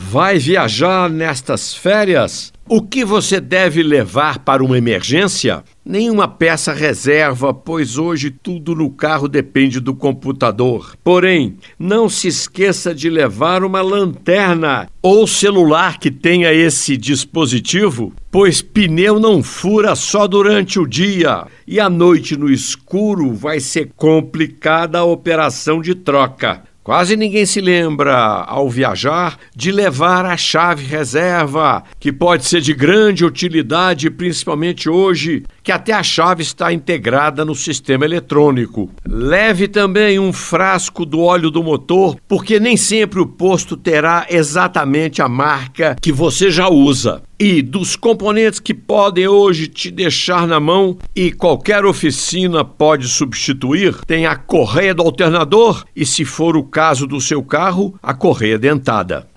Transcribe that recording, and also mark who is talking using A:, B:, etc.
A: Vai viajar nestas férias? O que você deve levar para uma emergência? Nenhuma peça reserva, pois hoje tudo no carro depende do computador. Porém, não se esqueça de levar uma lanterna ou celular que tenha esse dispositivo, pois pneu não fura só durante o dia e à noite no escuro vai ser complicada a operação de troca. Quase ninguém se lembra, ao viajar, de levar a chave reserva, que pode ser de grande utilidade, principalmente hoje, que até a chave está integrada no sistema eletrônico. Leve também um frasco do óleo do motor, porque nem sempre o posto terá exatamente a marca que você já usa e dos componentes que podem hoje te deixar na mão e qualquer oficina pode substituir, tem a correia do alternador e, se for o caso do seu carro, a correia dentada.